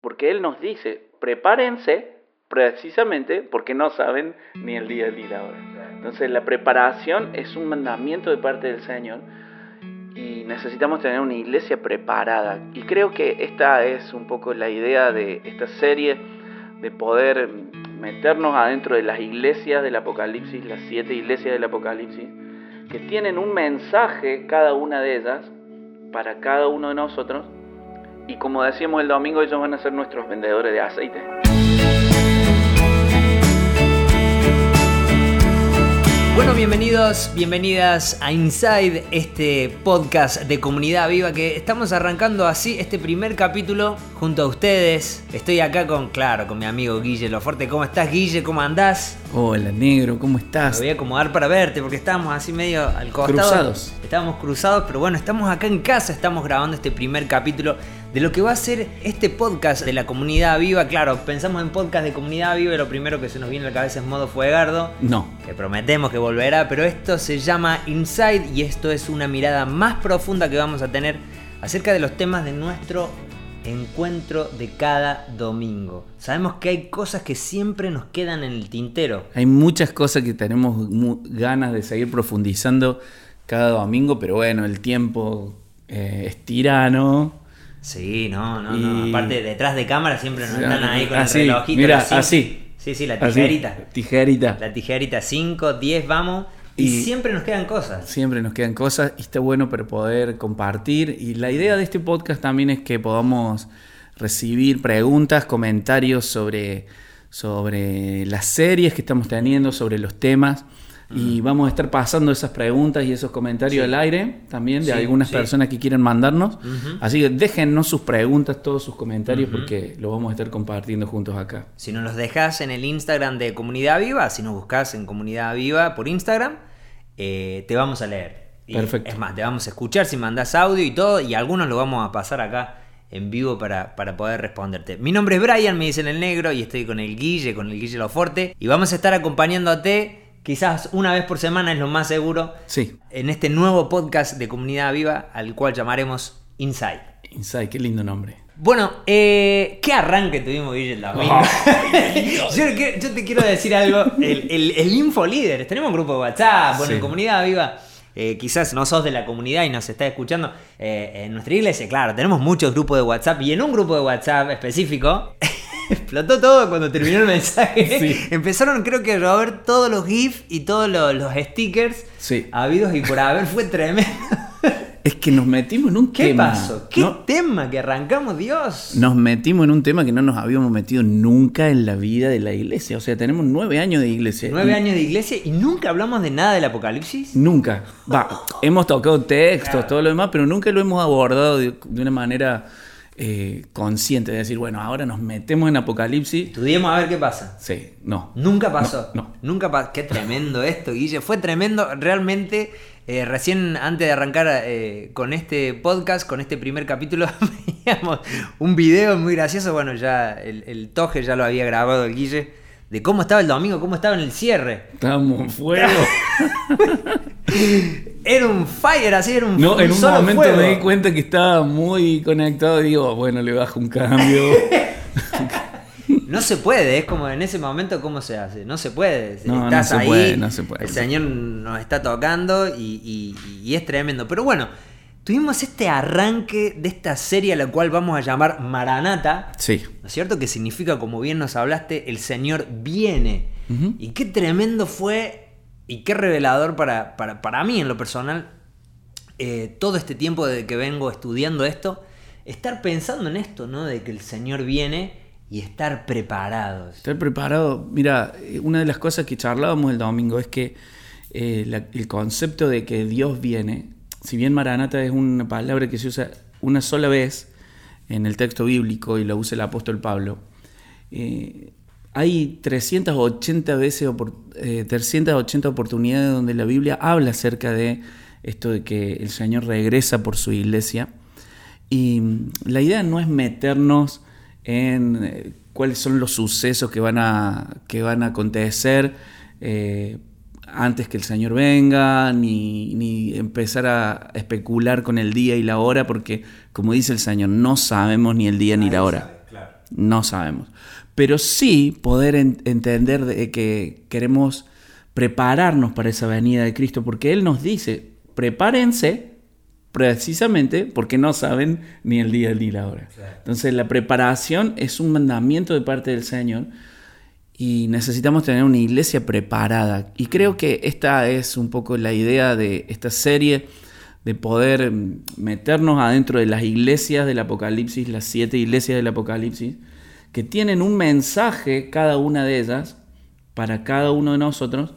Porque Él nos dice, prepárense precisamente porque no saben ni el día ni la hora. Entonces la preparación es un mandamiento de parte del Señor y necesitamos tener una iglesia preparada. Y creo que esta es un poco la idea de esta serie, de poder meternos adentro de las iglesias del Apocalipsis, las siete iglesias del Apocalipsis, que tienen un mensaje cada una de ellas para cada uno de nosotros. Y como decíamos el domingo, ellos van a ser nuestros vendedores de aceite. Bueno, bienvenidos, bienvenidas a Inside, este podcast de Comunidad Viva que estamos arrancando así este primer capítulo junto a ustedes. Estoy acá con, claro, con mi amigo Guille Loforte. ¿Cómo estás, Guille? ¿Cómo andás? Hola, negro, ¿cómo estás? Me voy a acomodar para verte porque estábamos así medio al costado. Cruzados. Estábamos cruzados, pero bueno, estamos acá en casa, estamos grabando este primer capítulo de lo que va a ser este podcast de la comunidad viva. Claro, pensamos en podcast de comunidad viva y lo primero que se nos viene a la cabeza es modo fuegardo. No. Que prometemos que volverá, pero esto se llama Inside y esto es una mirada más profunda que vamos a tener acerca de los temas de nuestro encuentro de cada domingo. Sabemos que hay cosas que siempre nos quedan en el tintero. Hay muchas cosas que tenemos ganas de seguir profundizando cada domingo, pero bueno, el tiempo eh, es tirano Sí, no, no, no. Aparte, detrás de cámara siempre nos están ahí con así, el relojito. Mira, así. Sí, sí, la tijerita. tijerita. La tijerita, 5, 10, vamos. Y, siempre nos quedan cosas. Siempre nos quedan cosas y está bueno para poder compartir. Y la idea de este podcast también es que podamos recibir preguntas, comentarios sobre, sobre las series que estamos teniendo, sobre los temas. Y vamos a estar pasando esas preguntas y esos comentarios al aire también de algunas personas que quieren mandarnos. Así que déjennos sus preguntas, todos sus comentarios, porque lo vamos a estar compartiendo juntos acá. Si nos los dejas en el Instagram de Comunidad Viva, si nos buscas en Comunidad Viva por Instagram, eh, te vamos a leer. Perfecto. Es más, te vamos a escuchar si mandas audio y todo, y algunos lo vamos a pasar acá en vivo para, para, poder responderte. Mi nombre es Brian, me dicen el negro, y estoy con el Guille, con el Guille Loforte, y vamos a estar acompañándote quizás una vez por semana es lo más seguro. Sí. En este nuevo podcast de Comunidad Viva, al cual llamaremos Inside. Inside, qué lindo nombre. Bueno, eh, ¿qué arranque tuvimos, Guille, oh, yo, te quiero decir algo. El, el, Info Líder, tenemos un grupo de WhatsApp, bueno, en Comunidad Viva. Eh, quizás no sos de la comunidad y nos estás escuchando. Eh, en nuestra iglesia, claro, tenemos muchos grupos de WhatsApp y en un grupo de WhatsApp específico explotó todo cuando terminó el mensaje. Empezaron, creo que, a ver todos los GIFs y todos los, stickers habidos y por haber. Fue tremendo. Es que nos metimos en un ¿Qué tema. pasó? ¿Qué tema que arrancamos, Dios? Nos metimos en un tema que no nos habíamos metido nunca en la vida de la iglesia. O sea, tenemos nueve años de iglesia. Nueve años de iglesia y nunca hablamos de nada del apocalipsis. Nunca. Va, hemos tocado textos, todo lo demás, pero nunca lo hemos abordado de una manera eh, consciente de decir, bueno, ahora nos metemos en Apocalipsis. Estudiemos a ver qué pasa. Sí, no. Nunca pasó. No. Nunca pasó. Qué tremendo esto, Guille. Fue tremendo. Realmente, eh, recién antes de arrancar eh, con este podcast, con este primer capítulo, veíamos un video muy gracioso. Bueno, ya el, el toje ya lo había grabado el Guille de cómo estaba el domingo, cómo estaba en el cierre. Estábamos en fuego. era un fire, así era un No, en un momento me di cuenta que estaba muy conectado y digo, bueno, le bajo un cambio. no se puede, es como en ese momento, ¿cómo se hace? No se puede. No, Estás no se puede, no se puede. El Señor nos está tocando y, y es tremendo. Pero bueno, tuvimos este arranque de esta serie a la cual vamos a llamar Maranata. Sí. ¿No es cierto? Que significa, como bien nos hablaste, el Señor viene. Y qué tremendo fue y qué revelador para, para, mí en lo personal, eh, todo este tiempo de que vengo estudiando esto, estar pensando en esto, ¿no? De que el Señor viene y estar preparados. Estar preparado, mira, eh, una de las cosas que charlábamos el domingo es que eh, el concepto de que Dios viene si bien Maranata es una palabra que se usa una sola vez en el texto bíblico y lo usa el apóstol Pablo, eh, hay 380 veces, 380 eh, oportunidades donde la Biblia habla acerca de esto de que el Señor regresa por su iglesia. Y mm, la idea no es meternos en eh, cuáles son los sucesos que van a, que van a acontecer antes que el Señor venga, ni, empezar a especular con el día y la hora, porque como dice el Señor, no sabemos ni el día ni la hora. No sabemos. Pero sí poder entender de que queremos prepararnos para esa venida de Cristo, porque Él nos dice, prepárense precisamente porque no saben ni el día ni la hora. Entonces la preparación es un mandamiento de parte del Señor y necesitamos tener una iglesia preparada. Y creo que esta es un poco la idea de esta serie, de poder meternos adentro de las iglesias del Apocalipsis, las siete iglesias del Apocalipsis, que tienen un mensaje cada una de ellas para cada uno de nosotros.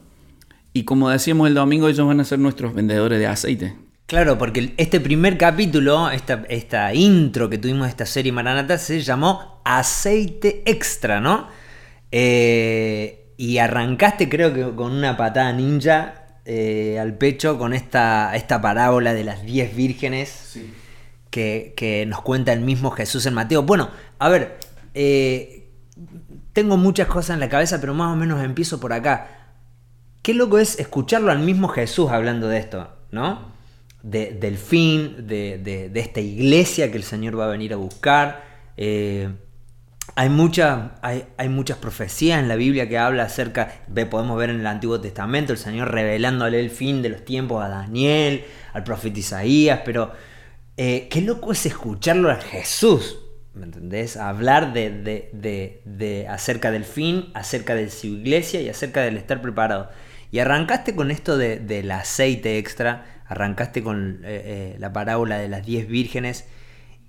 Y como decíamos el domingo, ellos van a ser nuestros vendedores de aceite. Claro, porque este primer capítulo, esta, esta intro que tuvimos de esta serie Maranata, se llamó Aceite Extra, ¿no? Eh, y arrancaste creo que con una patada ninja eh, al pecho con esta, esta parábola de las 10 vírgenes que, nos cuenta el mismo Jesús en Mateo. Bueno, a ver, eh, tengo muchas cosas en la cabeza, pero más o menos empiezo por acá. Qué loco es escucharlo al mismo Jesús hablando de esto, ¿no? del fin, de, esta iglesia que el Señor va a venir a buscar. Eh, hay, hay, hay, muchas profecías en la Biblia que habla acerca, podemos ver en el Antiguo Testamento, el Señor revelándole el fin de los tiempos a Daniel, al profeta Isaías, pero eh, qué loco es escucharlo a Jesús, ¿me entendés? Hablar de, de, acerca del fin, acerca de su iglesia y acerca del estar preparado. Y arrancaste con esto del aceite extra, arrancaste con eh, eh, la parábola de las 10 vírgenes.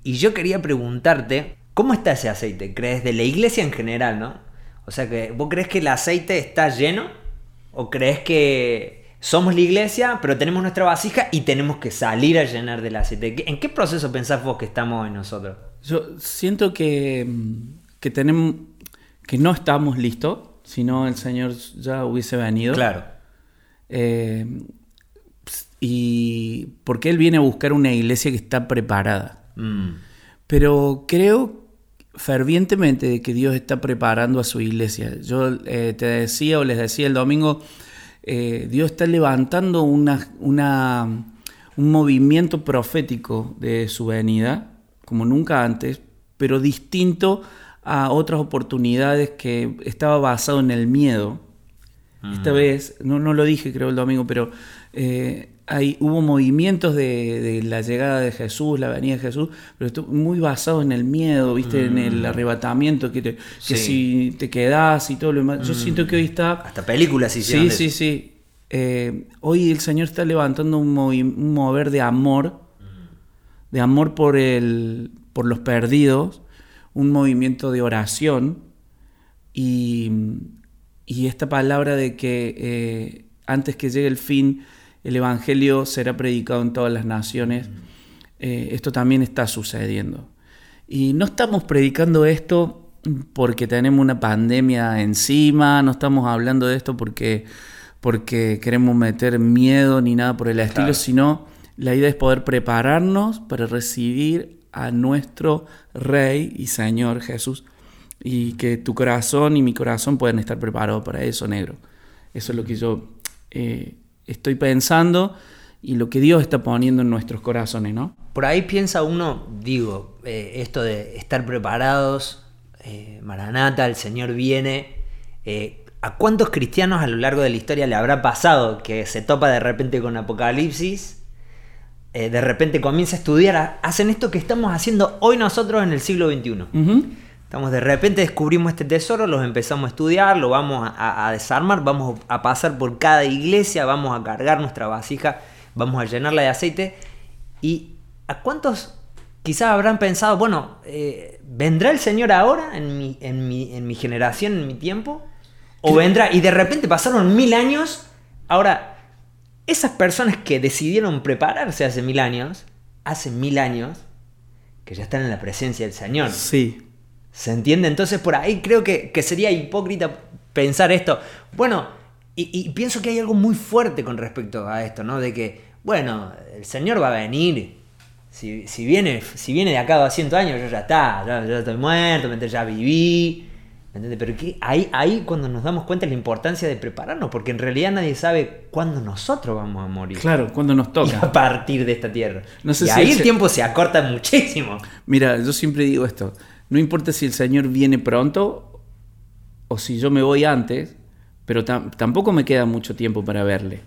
Y yo quería preguntarte, ¿cómo está ese aceite? ¿Crees de la iglesia en general, no? O sea, que ¿vos crees que el aceite está lleno? ¿O crees que somos la iglesia, pero tenemos nuestra vasija y tenemos que salir a llenar del aceite? ¿En qué proceso pensás vos que estamos en nosotros? Yo siento que, que tenemos que no estamos listos, si no el Señor ya hubiese venido. Claro. Eh, y porque Él viene a buscar una iglesia que está preparada. Mm. Pero creo fervientemente que Dios está preparando a su iglesia. Yo eh, te decía o les decía el domingo, eh, Dios está levantando una, una, un movimiento profético de su venida, como nunca antes, pero distinto a otras oportunidades que estaba basado en el miedo. Esta vez, no, no lo dije creo el domingo, pero eh, hay, hubo movimientos de, la llegada de Jesús, la venida de Jesús, pero estuvo muy basado en el miedo, ¿viste? En el mm. arrebatamiento, que, que si te quedás y todo lo demás. Yo mm. siento que hoy está... Hasta películas Sí, sí, sí. Eh, hoy el Señor está levantando un, un, mover de amor, de amor por, el, por los perdidos, un movimiento de oración y, y esta palabra de que eh, antes que llegue el fin, el Evangelio será predicado en todas las naciones. Eh, esto también está sucediendo. Y no estamos predicando esto porque tenemos una pandemia encima, no estamos hablando de esto porque, porque queremos meter miedo ni nada por el estilo, sino la idea es poder prepararnos para recibir a nuestro Rey y Señor Jesús y que tu corazón y mi corazón puedan estar preparados para eso, negro. Eso es lo que yo eh, estoy pensando y lo que Dios está poniendo en nuestros corazones, ¿no? Por ahí piensa uno, digo, eh, esto de estar preparados, eh, Maranata, el Señor viene. Eh, ¿A cuántos cristianos a lo largo de la historia le habrá pasado que se topa de repente con Apocalipsis? de repente comienza a estudiar, hacen esto que estamos haciendo hoy nosotros en el siglo XXI de repente descubrimos este tesoro, los empezamos a estudiar, lo vamos a, desarmar, vamos a pasar por cada iglesia, vamos a cargar nuestra vasija, vamos a llenarla de aceite. ¿Y a cuántos quizás habrán pensado, bueno, eh, ¿vendrá el Señor ahora en mi, en, mi, generación, en mi tiempo? ¿O vendrá? Y de repente pasaron mil años. Ahora, esas personas que decidieron prepararse hace mil años, hace mil años, que ya están en la presencia del Señor. Sí. ¿Se entiende? Entonces por ahí creo que, sería hipócrita pensar esto. Bueno, y, pienso que hay algo muy fuerte con respecto a esto, ¿no? De que, bueno, el Señor va a venir. Si, viene, si viene de acá a 200 años, yo ya está, ya, estoy muerto, ya viví. ¿Me entiendes? Pero que ahí, ahí cuando nos damos cuenta de la importancia de prepararnos, porque en realidad nadie sabe cuándo nosotros vamos a morir. Claro, cuando nos toca. a partir de esta tierra. y ahí el tiempo se acorta muchísimo. Mira, yo siempre digo esto no importa si el Señor viene pronto o si yo me voy antes, pero tampoco me queda mucho tiempo para verle.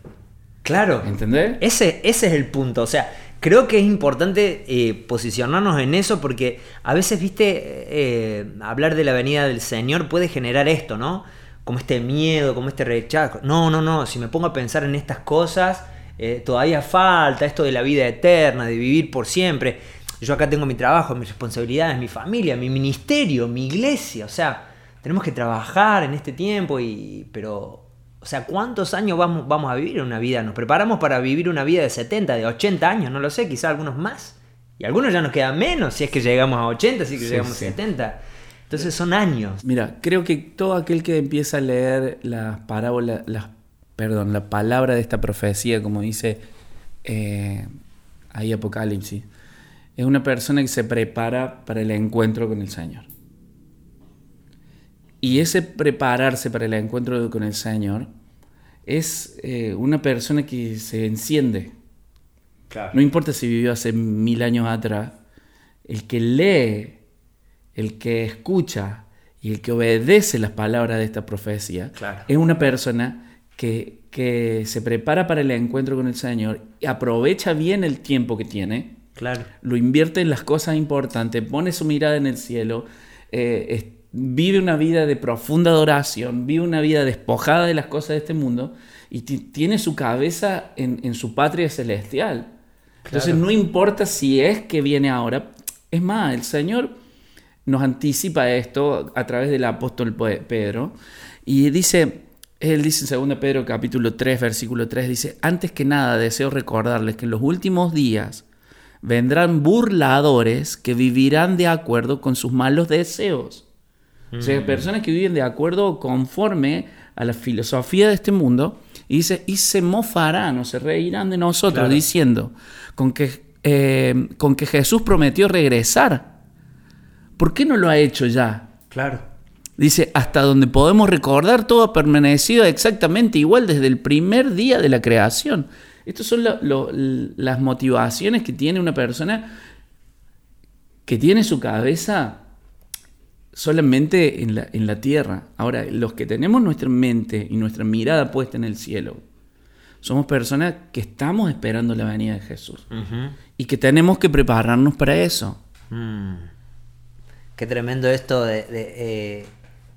Claro. ¿Entendés? Ese, ese es el punto. O sea, creo que es importante eh, posicionarnos en eso porque a veces, viste, eh, hablar de la venida del Señor puede generar esto, ¿no? Como este miedo, como este rechazo. No, no, no. Si me pongo a pensar en estas cosas, eh, todavía falta esto de la vida eterna, de vivir por siempre. Yo acá tengo mi trabajo, mis responsabilidades, mi familia, mi ministerio, mi iglesia. O sea, tenemos que trabajar en este tiempo y... Pero, o sea, ¿cuántos años vamos, vamos a vivir una vida? ¿Nos preparamos para vivir una vida de 70, de 80 años? No lo sé, quizá algunos más. Y algunos ya nos quedan menos, si es que llegamos a 80, si es que llegamos a 70. Entonces son años. Mira, creo que todo aquel que empieza a leer las parábolas, las, perdón, la palabra de esta profecía, como dice eh, ahí Apocalipsis, es una persona que se prepara para el encuentro con el Señor. Y ese prepararse para el encuentro con el Señor es eh, una persona que se enciende. No importa si vivió hace mil años atrás, el que lee, el que escucha y el que obedece las palabras de esta profecía es una persona que, que, se prepara para el encuentro con el Señor, y aprovecha bien el tiempo que tiene, claro. lo invierte en las cosas importantes, pone su mirada en el cielo, eh, vive una vida de profunda adoración, vive una vida despojada de las cosas de este mundo y tiene su cabeza en, su patria celestial. Entonces no importa si es que viene ahora. Es más, el Señor nos anticipa esto a través del apóstol Pedro y dice, él dice en 2 Pedro capítulo 3, versículo 3, dice, antes que nada deseo recordarles que en los últimos días vendrán burladores que vivirán de acuerdo con sus malos deseos o sea, mm. personas que viven de acuerdo conforme a la filosofía de este mundo y dice, y se mofarán o se reirán de nosotros diciendo con que, eh, con que Jesús prometió regresar. ¿Por qué no lo ha hecho ya? Claro. Dice, hasta donde podemos recordar, todo ha permanecido exactamente igual desde el primer día de la creación. Estas son las motivaciones que tiene una persona que tiene su cabeza solamente en la, en la tierra. Ahora, los que tenemos nuestra mente y nuestra mirada puesta en el cielo, somos personas que estamos esperando la venida de Jesús y que tenemos que prepararnos para eso. Mm. Qué tremendo esto de, de, eh,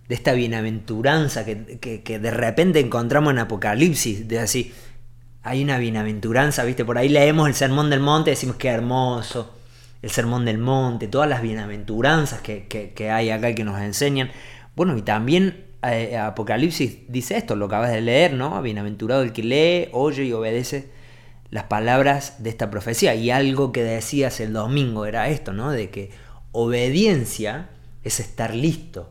esta bienaventuranza que, que, de repente encontramos en Apocalipsis, de así, hay una bienaventuranza, ¿viste? Por ahí leemos el Sermón del Monte y decimos qué hermoso el Sermón del Monte, todas las bienaventuranzas que, hay acá que nos enseñan. Bueno, y también eh, Apocalipsis dice esto, lo acabas de leer, ¿no? Bienaventurado el que lee, oye y obedece las palabras de esta profecía. Y algo que decías el domingo era esto, ¿no? De que obediencia es estar listo.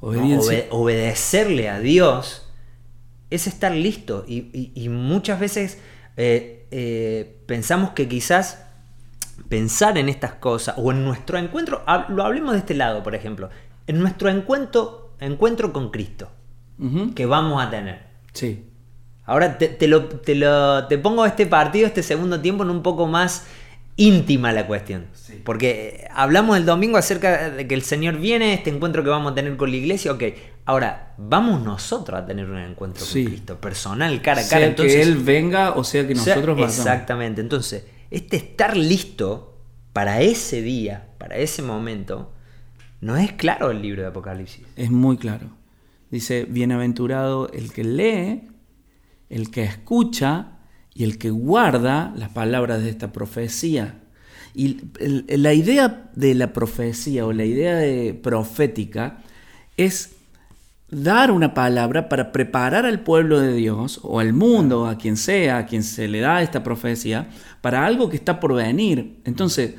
obedecerle a Dios es estar listo. Y, muchas veces eh, eh, pensamos que quizás pensar en estas cosas, o en nuestro encuentro, lo hablemos de este lado, por ejemplo, en nuestro encuentro, encuentro con Cristo, que vamos a tener. Sí. Ahora te, lo, te, pongo este partido, este segundo tiempo, en un poco más íntima la cuestión. Porque hablamos el domingo acerca de que el Señor viene, este encuentro que vamos a tener con la iglesia, ok. Ahora, vamos nosotros a tener un encuentro con Cristo, personal, cara a cara. Sea entonces, que Él venga o sea que nosotros vamos. Exactamente, entonces este estar listo para ese día, para ese momento, no es claro el libro de Apocalipsis. Es muy claro. Dice, bienaventurado el que lee, el que escucha y el que guarda las palabras de esta profecía. Y la idea de la profecía o la idea de profética es dar una palabra para preparar al pueblo de Dios o al mundo, a quien sea, a quien se le da esta profecía, para algo que está por venir. Entonces,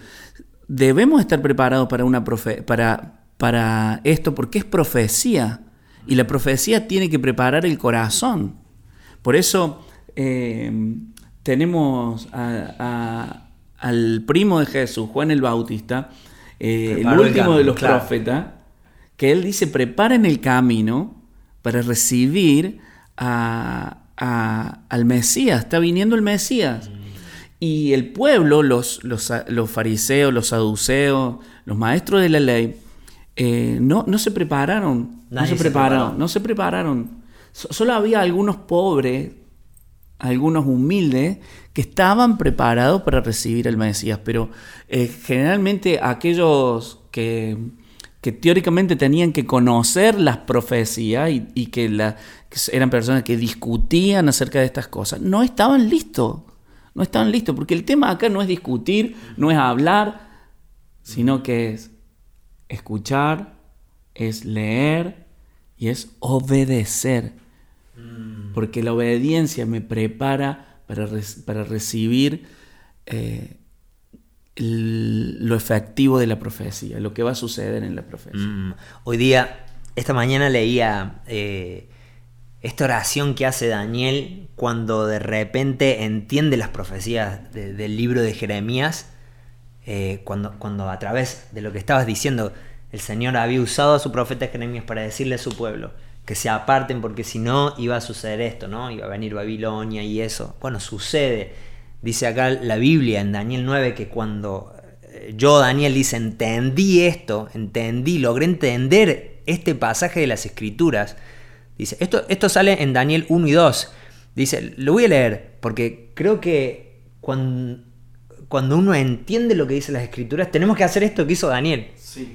debemos estar preparados para, una para, para esto porque es profecía y la profecía tiene que preparar el corazón. Por eso eh, tenemos al primo de Jesús, Juan el Bautista, eh, el último de los profetas, que él dice, preparen el camino para recibir a, al Mesías, está viniendo el Mesías. Y el pueblo, los, los, los fariseos, los saduceos, los maestros de la ley, eh, no, no se prepararon. no se, prepararon. No se prepararon. solo había algunos pobres, algunos humildes, que estaban preparados para recibir al Mesías. Pero eh, generalmente aquellos que, que, teóricamente tenían que conocer las profecías y, que, la, que eran personas que discutían acerca de estas cosas, no estaban listos. No estaban listos, porque el tema acá no es discutir, no es hablar, sino que es escuchar, es leer y es obedecer. Mm. Porque la obediencia me prepara para, para recibir eh, lo efectivo de la profecía, lo que va a suceder en la profecía. Mm. Hoy día, esta mañana leía eh, esta oración que hace Daniel cuando de repente entiende las profecías del libro de Jeremías eh, cuando, cuando a través de lo que estabas diciendo, el Señor había usado a su profeta Jeremías para decirle a su pueblo que se aparten porque si no iba a suceder esto, ¿no? Iba a venir Babilonia y eso. Bueno, sucede. Dice acá la Biblia en Daniel 9 que cuando eh, yo, Daniel, dice, entendí esto, entendí, logré entender este pasaje de las Escrituras. Dice, esto, esto sale en Daniel 1 y 2. Dice, lo voy a leer porque creo que cuando, cuando uno entiende lo que dicen las escrituras, tenemos que hacer esto que hizo Daniel.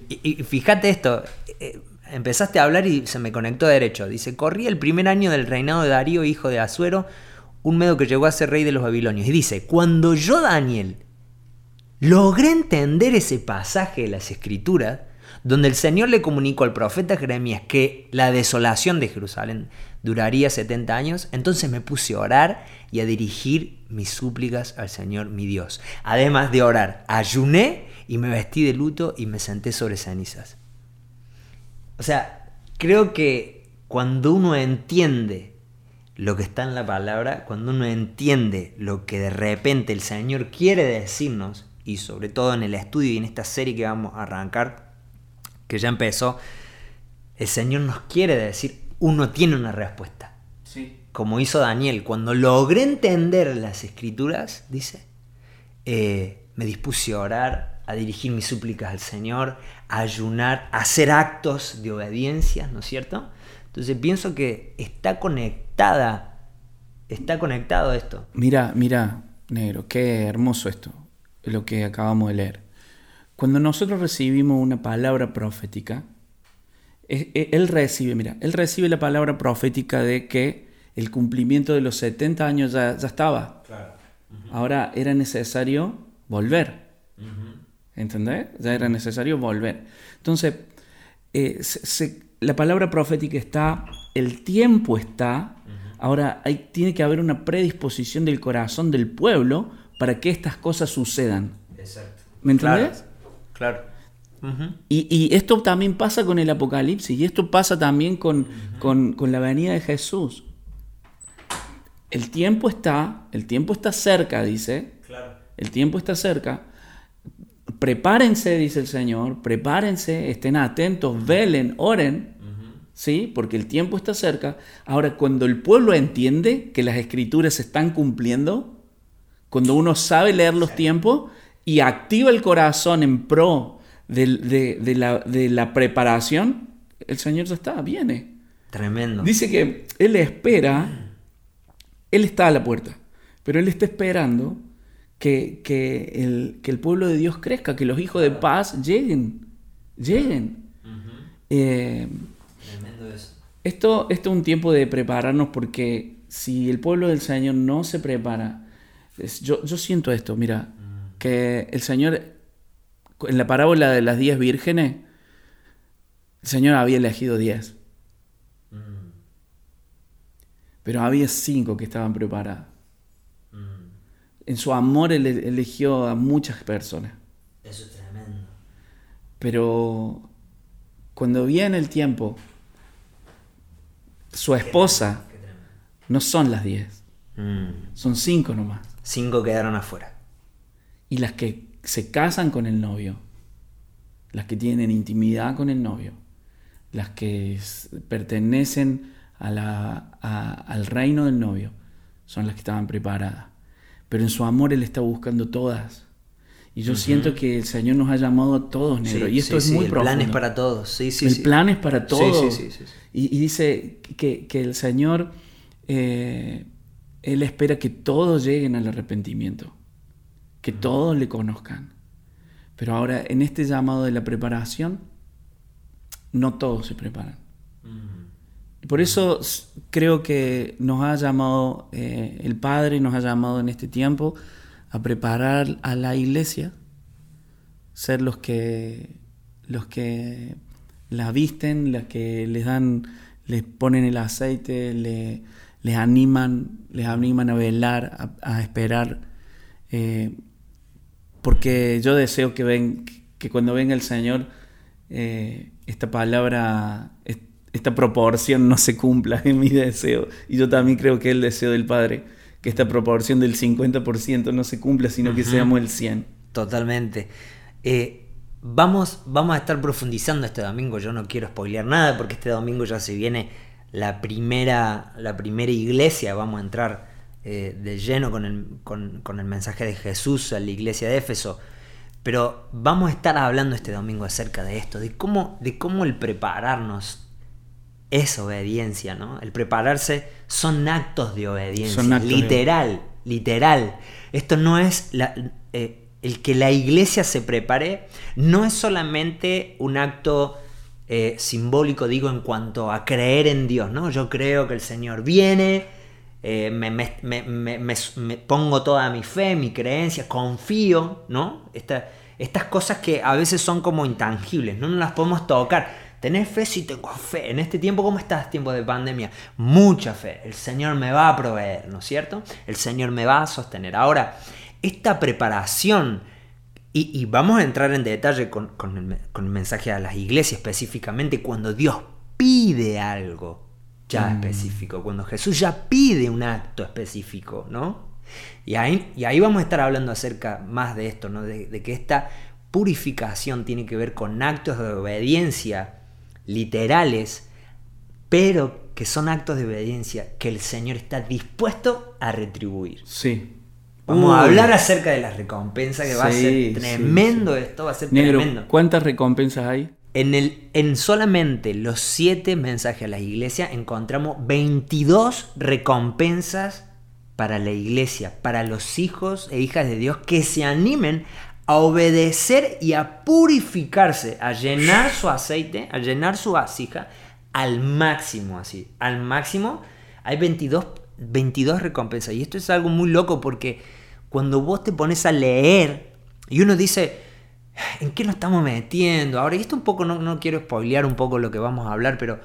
Y, fíjate esto, eh, empezaste a hablar y se me conectó derecho. Dice, corría el primer año del reinado de Darío, hijo de Asuero, un medo que llegó a ser rey de los babilonios. Y dice, cuando yo, Daniel, logré entender ese pasaje de las escrituras, donde el Señor le comunicó al profeta Jeremías que la desolación de Jerusalén duraría 70 años, entonces me puse a orar y a dirigir mis súplicas al Señor mi Dios. Además de orar, ayuné y me vestí de luto y me senté sobre cenizas. O sea, creo que cuando uno entiende lo que está en la palabra, cuando uno entiende lo que de repente el Señor quiere decirnos, y sobre todo en el estudio y en esta serie que vamos a arrancar, que ya empezó, el Señor nos quiere decir uno tiene una respuesta. Sí. Como hizo Daniel, cuando logré entender las escrituras, dice, eh, me dispuse a orar, a dirigir mis súplicas al Señor, a ayunar, a hacer actos de obediencia, ¿no es cierto? Entonces pienso que está conectada, está conectado esto. Mira, mira, negro, qué hermoso esto, lo que acabamos de leer. Cuando nosotros recibimos una palabra profética, él recibe, mira, él recibe la palabra profética de que el cumplimiento de los 70 años ya, estaba. Ahora era necesario volver. ¿Entendés? Ya era necesario volver. Entonces, eh, la palabra profética está, el tiempo está, ahora hay, tiene que haber una predisposición del corazón del pueblo para que estas cosas sucedan. Exacto. ¿Me entendés? claro. y, esto también pasa con el Apocalipsis y esto pasa también con, la venida de Jesús. El tiempo está, el tiempo está cerca, dice. El tiempo está cerca. Prepárense, dice el Señor, prepárense, estén atentos, velen, oren, ¿sí? Porque el tiempo está cerca. Ahora, cuando el pueblo entiende que las escrituras se están cumpliendo, cuando uno sabe leer los tiempos y activa el corazón en pro de, la, preparación, el Señor ya está, viene. Tremendo. Dice que Él espera, Él está a la puerta, pero Él está esperando que, el, pueblo de Dios crezca, que los hijos de paz lleguen, lleguen. Eh, Tremendo eso. Esto, esto es un tiempo de prepararnos porque si el pueblo del Señor no se prepara, yo, yo siento esto, mira, mm. que el Señor en la parábola de las diez vírgenes, el Señor había elegido diez. Mm. Pero había cinco que estaban preparadas. Mm. En su amor él eligió a muchas personas. Eso es tremendo. Pero cuando viene el tiempo, su esposa no son las diez. Mm. Son cinco nomás. Cinco quedaron afuera. Y las que se casan con el novio, las que tienen intimidad con el novio, las que pertenecen a la, al reino del novio, son las que estaban preparadas. pero en su amor Él está buscando todas. Y yo siento que el Señor nos ha llamado a todos, negro. y esto es muy el profundo. plan es para todos. Sí, sí, el sí. plan es para todos. sí, sí, sí. Y, y dice que, que el Señor, eh, Él espera que todos lleguen al arrepentimiento, que todos le conozcan. Pero ahora, en este llamado de la preparación, no todos se preparan. Por eso creo que nos ha llamado, eh, el Padre nos ha llamado en este tiempo a preparar a la iglesia, ser los que, los que la visten, las que les dan, les ponen el aceite, le- les animan, les animan a velar, a, a esperar. eh, porque yo deseo que, ven, que cuando venga el Señor, eh, esta palabra, est- esta proporción no se cumpla en mi deseo. Y yo también creo que es el deseo del Padre, que esta proporción del 50% no se cumpla, sino que seamos el 100%. Totalmente. Eh, vamos, vamos a estar profundizando este domingo. Yo no quiero spoilear nada porque este domingo ya se viene la primera, la primera iglesia. Vamos a entrar eh, de lleno con el, con, con el mensaje de Jesús a la iglesia de Éfeso. Pero vamos a estar hablando este domingo acerca de esto, de cómo, de cómo el prepararnos es obediencia, ¿no? El prepararse son actos de obediencia. De- literal, literal. Esto no es la- eh, el que la iglesia se prepare, no es solamente un acto eh, simbólico, digo, en cuanto a creer en Dios, ¿no? Yo creo que el Señor viene, eh, me, me- me- me- me- me pongo toda mi fe, mi creencia, confío, ¿no? Esta- estas cosas que a veces son como intangibles, no nos las podemos tocar. ¿Tenés fe? Sí, tengo fe. En este tiempo, ¿cómo estás? Tiempo de pandemia. Mucha fe. El Señor me va a proveer, ¿no es cierto? El Señor me va a sostener. Ahora, esta preparación, y, y vamos a entrar en detalle con, con el, me- con el mensaje a las iglesias específicamente, cuando Dios pide algo ya específico, cuando Jesús ya pide un acto específico, ¿no? Y ahí, y ahí vamos a estar hablando acerca más de esto, ¿no? De, de que esta purificación tiene que ver con actos de obediencia literales, pero que son actos de obediencia que el Señor está dispuesto a retribuir. Sí. Vamos Uy. a hablar acerca de las recompensas, que va a ser tremendo sí. esto, va a ser Negro, tremendo. ¿cuántas recompensas hay? En, el, en solamente los siete mensajes a la iglesia encontramos 22 recompensas para la iglesia, para los hijos e hijas de Dios que se animen a obedecer y a purificarse, a llenar su aceite, a llenar su vasija al máximo, así, al máximo. Hay 22, 22 recompensas y esto es algo muy loco porque cuando vos te pones a leer y uno dice, ¿En qué nos estamos metiendo? Ahora, y esto un poco, no, no quiero spoilear un poco lo que vamos a hablar, pero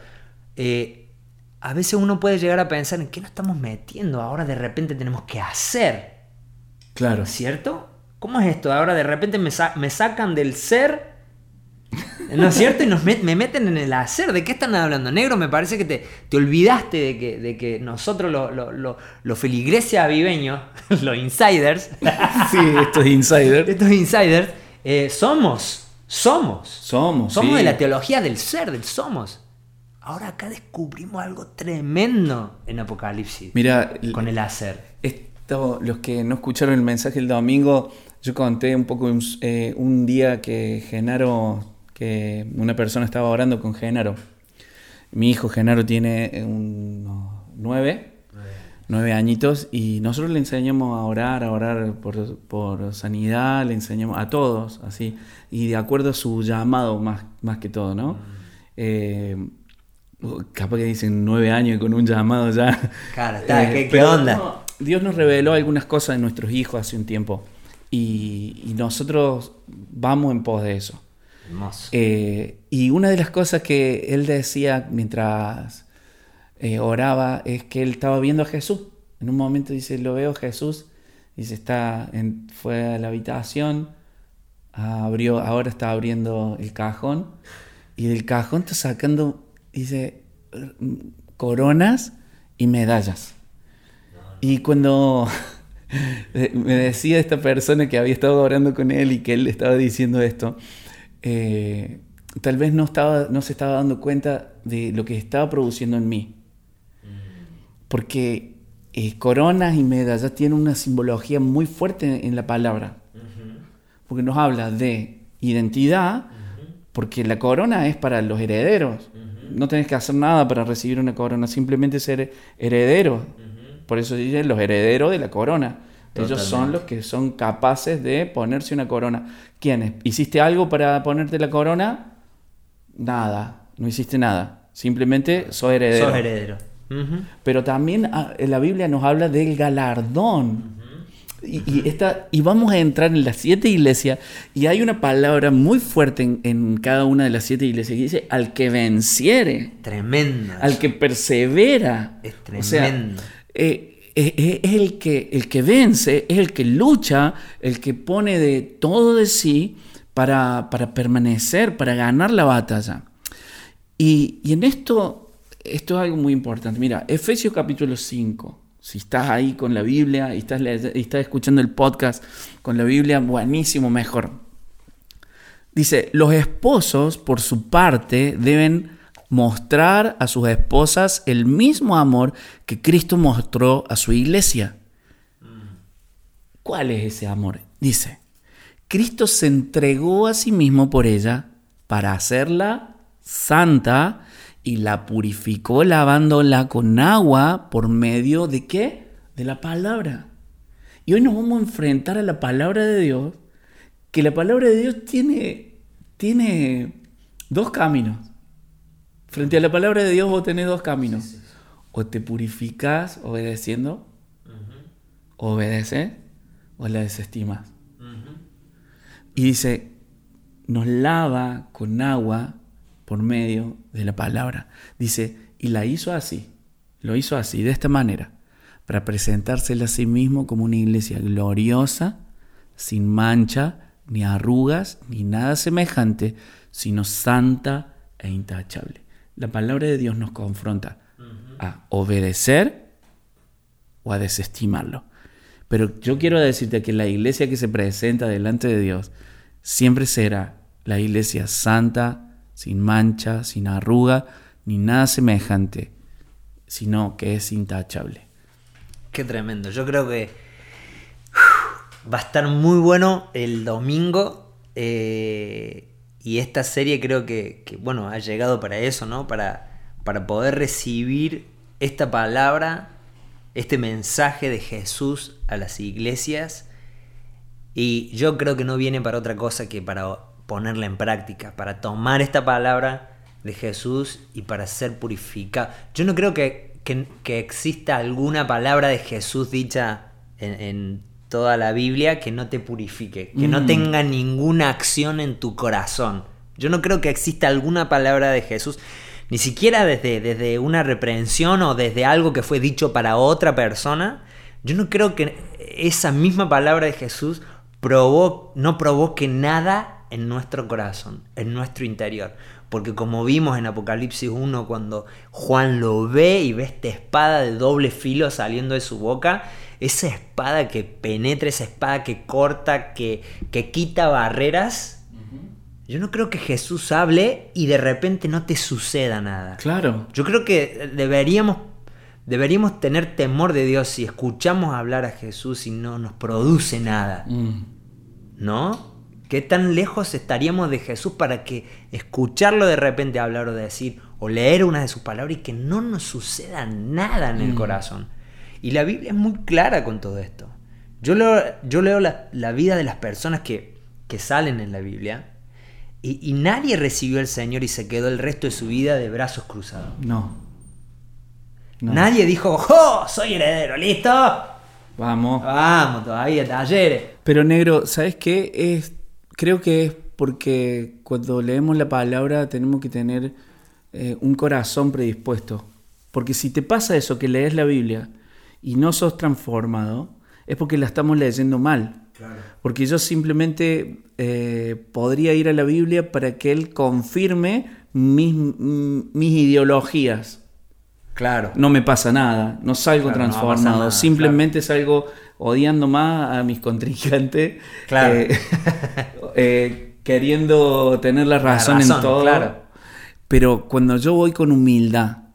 eh, a veces uno puede llegar a pensar en qué nos estamos metiendo. Ahora de repente tenemos que hacer, Claro. ¿cierto? ¿Cómo es esto? Ahora de repente me, sa- me sacan del ser, ¿no es cierto? Y nos met- me meten en el hacer. ¿De qué están hablando? Negro, me parece que te, te olvidaste de que, de que nosotros, los lo, lo- los feligreses aviveños, los insiders, Sí, esto es insider. estos insiders, eh, somos, somos. Somos. Somos sí. de la teología del ser, del somos. Ahora acá descubrimos algo tremendo en Apocalipsis. Mira, con el hacer. Esto, los que no escucharon el mensaje el domingo, yo conté un poco un, eh, un día que Genaro, que una persona estaba orando con Genaro. Mi hijo Genaro tiene eh, unos nueve, nueve añitos y nosotros le enseñamos a orar, a orar por, por sanidad, le enseñamos a todos, así, y de acuerdo a su llamado más, más que todo, ¿no? Eh, capaz que dicen nueve años y con un llamado ya. Claro, está, ¿qué- qué onda? no, Dios nos reveló algunas cosas de nuestros hijos hace un tiempo y, y nosotros vamos en pos de eso. Hermoso. Eh, y una de las cosas que él decía mientras eh, oraba es que él estaba viendo a Jesús. En un momento dice, lo veo Jesús, dice, está en- fue a la habitación, abrió, ahora está abriendo el cajón y del cajón está sacando, dice, coronas y medallas. Y cuando me decía esta persona que había estado orando con él y que él le estaba diciendo esto, eh, tal vez no, estaba, no se estaba dando cuenta de lo que estaba produciendo en mí. Porque eh, coronas y medallas tienen una simbología muy fuerte en la palabra. Porque nos habla de identidad, porque la corona es para los herederos. No tenés que hacer nada para recibir una corona, simplemente ser heredero. Por eso dicen los herederos de la corona. Ellos son los que son capaces de ponerse una corona. ¿Quiénes? ¿Hiciste algo para ponerte la corona? Nada, no hiciste nada. Simplemente sos heredero. Sos heredero. Pero también ah, la Biblia nos habla del galardón. Y, esta, y vamos a entrar en las siete iglesias y hay una palabra muy fuerte en, cada una de las siete iglesias que dice al que venciere. Tremendo. Al que persevera. Es tremendo. Eh, es el que, el que vence, es el que lucha, el que pone de todo de sí para, para permanecer, para ganar la batalla. Y, y en esto, esto es algo muy importante. Mira, Efesios capítulo 5. Si estás ahí con la Biblia y estás, y estás escuchando el podcast con la Biblia, buenísimo, mejor. Dice, los esposos, por su parte, deben mostrar a sus esposas el mismo amor que Cristo mostró a su iglesia. ¿Cuál es ese amor? Dice, Cristo se entregó a sí mismo por ella para hacerla santa y la purificó lavándola con agua por medio de qué? De la palabra. Y hoy nos vamos a enfrentar a la palabra de Dios, que la palabra de Dios tiene, tiene dos caminos. Frente a la palabra de Dios vos tenés dos caminos. O te purificas obedeciendo, o obedeces, o la desestimas. Y dice, nos lava con agua por medio de la palabra. Dice, y la hizo así, lo hizo así, de esta manera, para presentársela a sí mismo como una iglesia gloriosa, sin mancha, ni arrugas, ni nada semejante, sino santa e intachable. La palabra de Dios nos confronta a obedecer o a desestimarlo. Pero yo quiero decirte que la iglesia que se presenta delante de Dios siempre será la iglesia santa, sin mancha, sin arruga, ni nada semejante, sino que es intachable. Qué tremendo. Yo creo que va a estar muy bueno el domingo. Eh, y esta serie creo que, bueno, ha llegado para eso, ¿no? Para, para poder recibir esta palabra, este mensaje de Jesús a las iglesias. Y yo creo que no viene para otra cosa que para ponerla en práctica, para tomar esta palabra de Jesús y para ser purificado. Yo no creo que, exista alguna palabra de Jesús dicha en, toda la Biblia que no te purifique, que no mm. tenga ninguna acción en tu corazón. Yo no creo que exista alguna palabra de Jesús, ni siquiera desde, desde una reprensión o desde algo que fue dicho para otra persona. Yo no creo que esa misma palabra de Jesús no provoque nada en nuestro corazón, en nuestro interior. Porque como vimos en Apocalipsis 1, cuando Juan lo ve y ve esta espada de doble filo saliendo de su boca, esa espada que penetra, esa espada que corta, que, que quita barreras, yo no creo que Jesús hable y de repente no te suceda nada. Claro. Yo creo que deberíamos, deberíamos tener temor de Dios si escuchamos hablar a Jesús y no nos produce nada. Mm. ¿No? ¿Qué tan lejos estaríamos de Jesús para que escucharlo de repente hablar o decir o leer una de sus palabras y que no nos suceda nada en el mm. corazón? Y la Biblia es muy clara con todo esto. Yo leo, yo leo la, vida de las personas que, salen en la Biblia y, nadie recibió al Señor y se quedó el resto de su vida de brazos cruzados. No. Nadie dijo, ¡Oh! Soy heredero, ¿listo? Vamos. Vamos, todavía talleres. Pero negro, ¿sabes qué? Es Creo que es porque cuando leemos la palabra tenemos que tener eh, un corazón predispuesto. Porque si te pasa eso, que lees la Biblia y no sos transformado, es porque la estamos leyendo mal. Porque yo simplemente eh, podría ir a la Biblia para que Él confirme mis, mis ideologías. Claro. No me pasa nada, no salgo transformado, simplemente salgo odiando más a mis contrincantes, eh, eh, queriendo tener la razón, en todo. Pero cuando yo voy con humildad,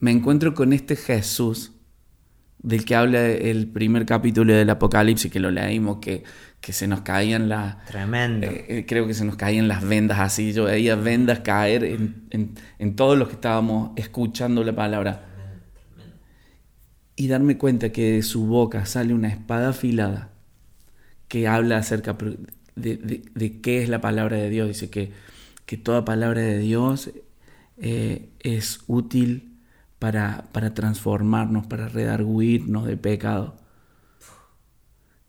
me encuentro con este Jesús del que habla el primer capítulo del Apocalipsis, que lo leímos, que, que se nos caían las... Tremendo. eh, eh, creo que se nos caían las vendas así, yo veía vendas caer en, en- en todos los que estábamos escuchando la palabra. Y darme cuenta que de su boca sale una espada afilada que habla acerca de, de- de qué es la palabra de Dios. Dice que, que toda palabra de Dios eh, es útil para, para transformarnos, para redarguirnos de pecado.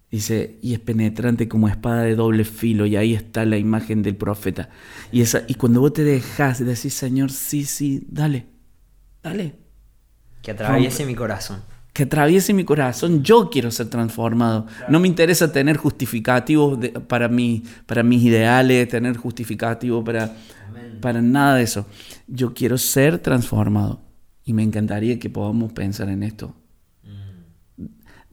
Dice, y es penetrante como espada de doble filo, y ahí está la imagen del profeta. Y, esa, y cuando vos te dejas de decir, Señor, sí, sí, dale, dale, Que atraviese mi corazón. que atraviese mi corazón, yo quiero ser transformado. No me interesa tener justificativos de- para, mi, para mis ideales, tener justificativos para, para nada de eso. Yo quiero ser transformado. Y me encantaría que podamos pensar en esto.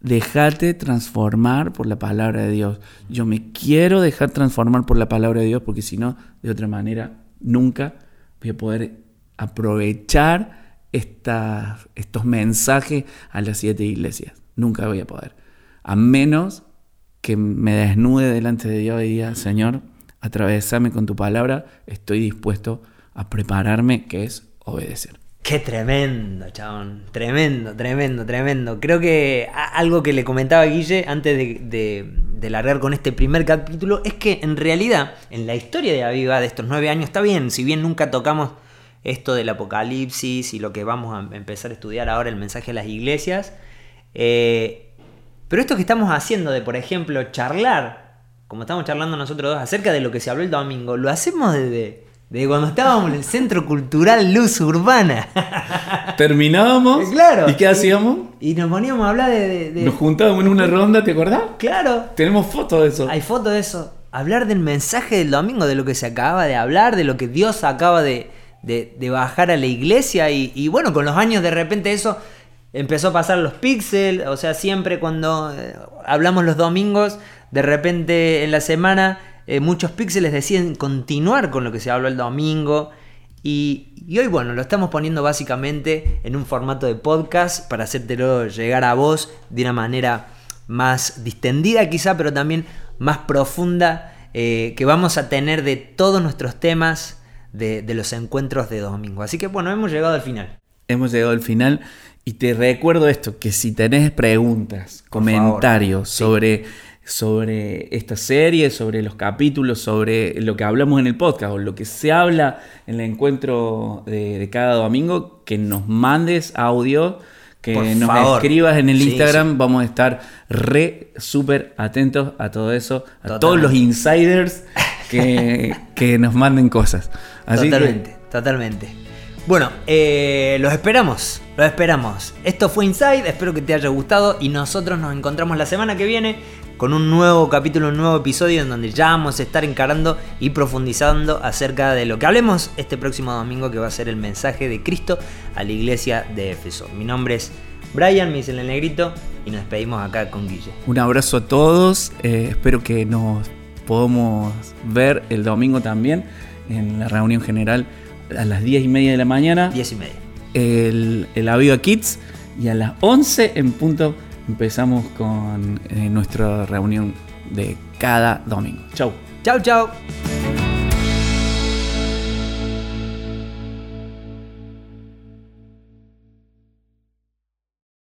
Dejate transformar por la palabra de Dios. Yo me quiero dejar transformar por la palabra de Dios porque si no, de otra manera, nunca voy a poder aprovechar esta- estos mensajes a las siete iglesias. Nunca voy a poder. A menos que me desnude delante de Dios y diga, Señor, atravesame con tu palabra, estoy dispuesto a prepararme, que es obedecer. Qué tremendo, chabón. Tremendo, tremendo, tremendo. Creo que a- algo que le comentaba a Guille antes de, de- largar con este primer capítulo es que en realidad, en la historia de Aviva de estos nueve años, está bien, si bien nunca tocamos esto del apocalipsis y lo que vamos a empezar a estudiar ahora, el mensaje de las iglesias, eh, pero esto que estamos haciendo de, por ejemplo, charlar, como estamos charlando nosotros dos, acerca de lo que se habló el domingo, lo hacemos desde, desde cuando estábamos en el Centro Cultural Luz Urbana. Terminábamos. Claro. ¿Y qué hacíamos? Y nos poníamos a hablar de. de- de- Nos juntábamos en una ronda, ¿te acordás? Claro, Tenemos fotos de eso. hay fotos de eso. Hablar del mensaje del domingo, de lo que se acaba de hablar, de lo que Dios acaba de, de- de bajar a la iglesia. Y, y bueno, con los años de repente eso empezó a pasar los píxeles. O sea, siempre cuando eh, hablamos los domingos, de repente en la semana eh, muchos píxeles deciden continuar con lo que se habló el domingo. Y, y hoy, bueno, lo estamos poniendo básicamente en un formato de podcast para hacértelo llegar a vos de una manera más distendida quizá, pero también más profunda eh, que vamos a tener de todos nuestros temas de, de los encuentros de domingo. Así que bueno, hemos llegado al final. Hemos llegado al final y te recuerdo esto, que si tenés preguntas, comentarios sí. sobre, sobre esta serie, sobre los capítulos, sobre lo que hablamos en el podcast o lo que se habla en el encuentro de, de cada domingo, que nos mandes audio, que Por nos favor. escribas en el Sí, Instagram, vamos a estar re súper atentos a todo eso, a Totalmente. todos los insiders que, que nos manden cosas. Así que- totalmente, totalmente. Bueno, eh, los esperamos, los esperamos. Esto fue Inside, espero que te haya gustado y nosotros nos encontramos la semana que viene con un nuevo capítulo, un nuevo episodio en donde ya vamos a estar encarando y profundizando acerca de lo que hablemos este próximo domingo que va a ser el mensaje de Cristo a la iglesia de Éfeso. Mi nombre es Brian, me dicen el negrito y nos despedimos acá con Guille. Un abrazo a todos. eh, espero que nos podamos ver el domingo también en la reunión general a las 10 y media de la mañana. 10 y media. El, el Aviva Kids. Y a las 11 en punto empezamos con eh, nuestra reunión de cada domingo. Chau. Chau, chau.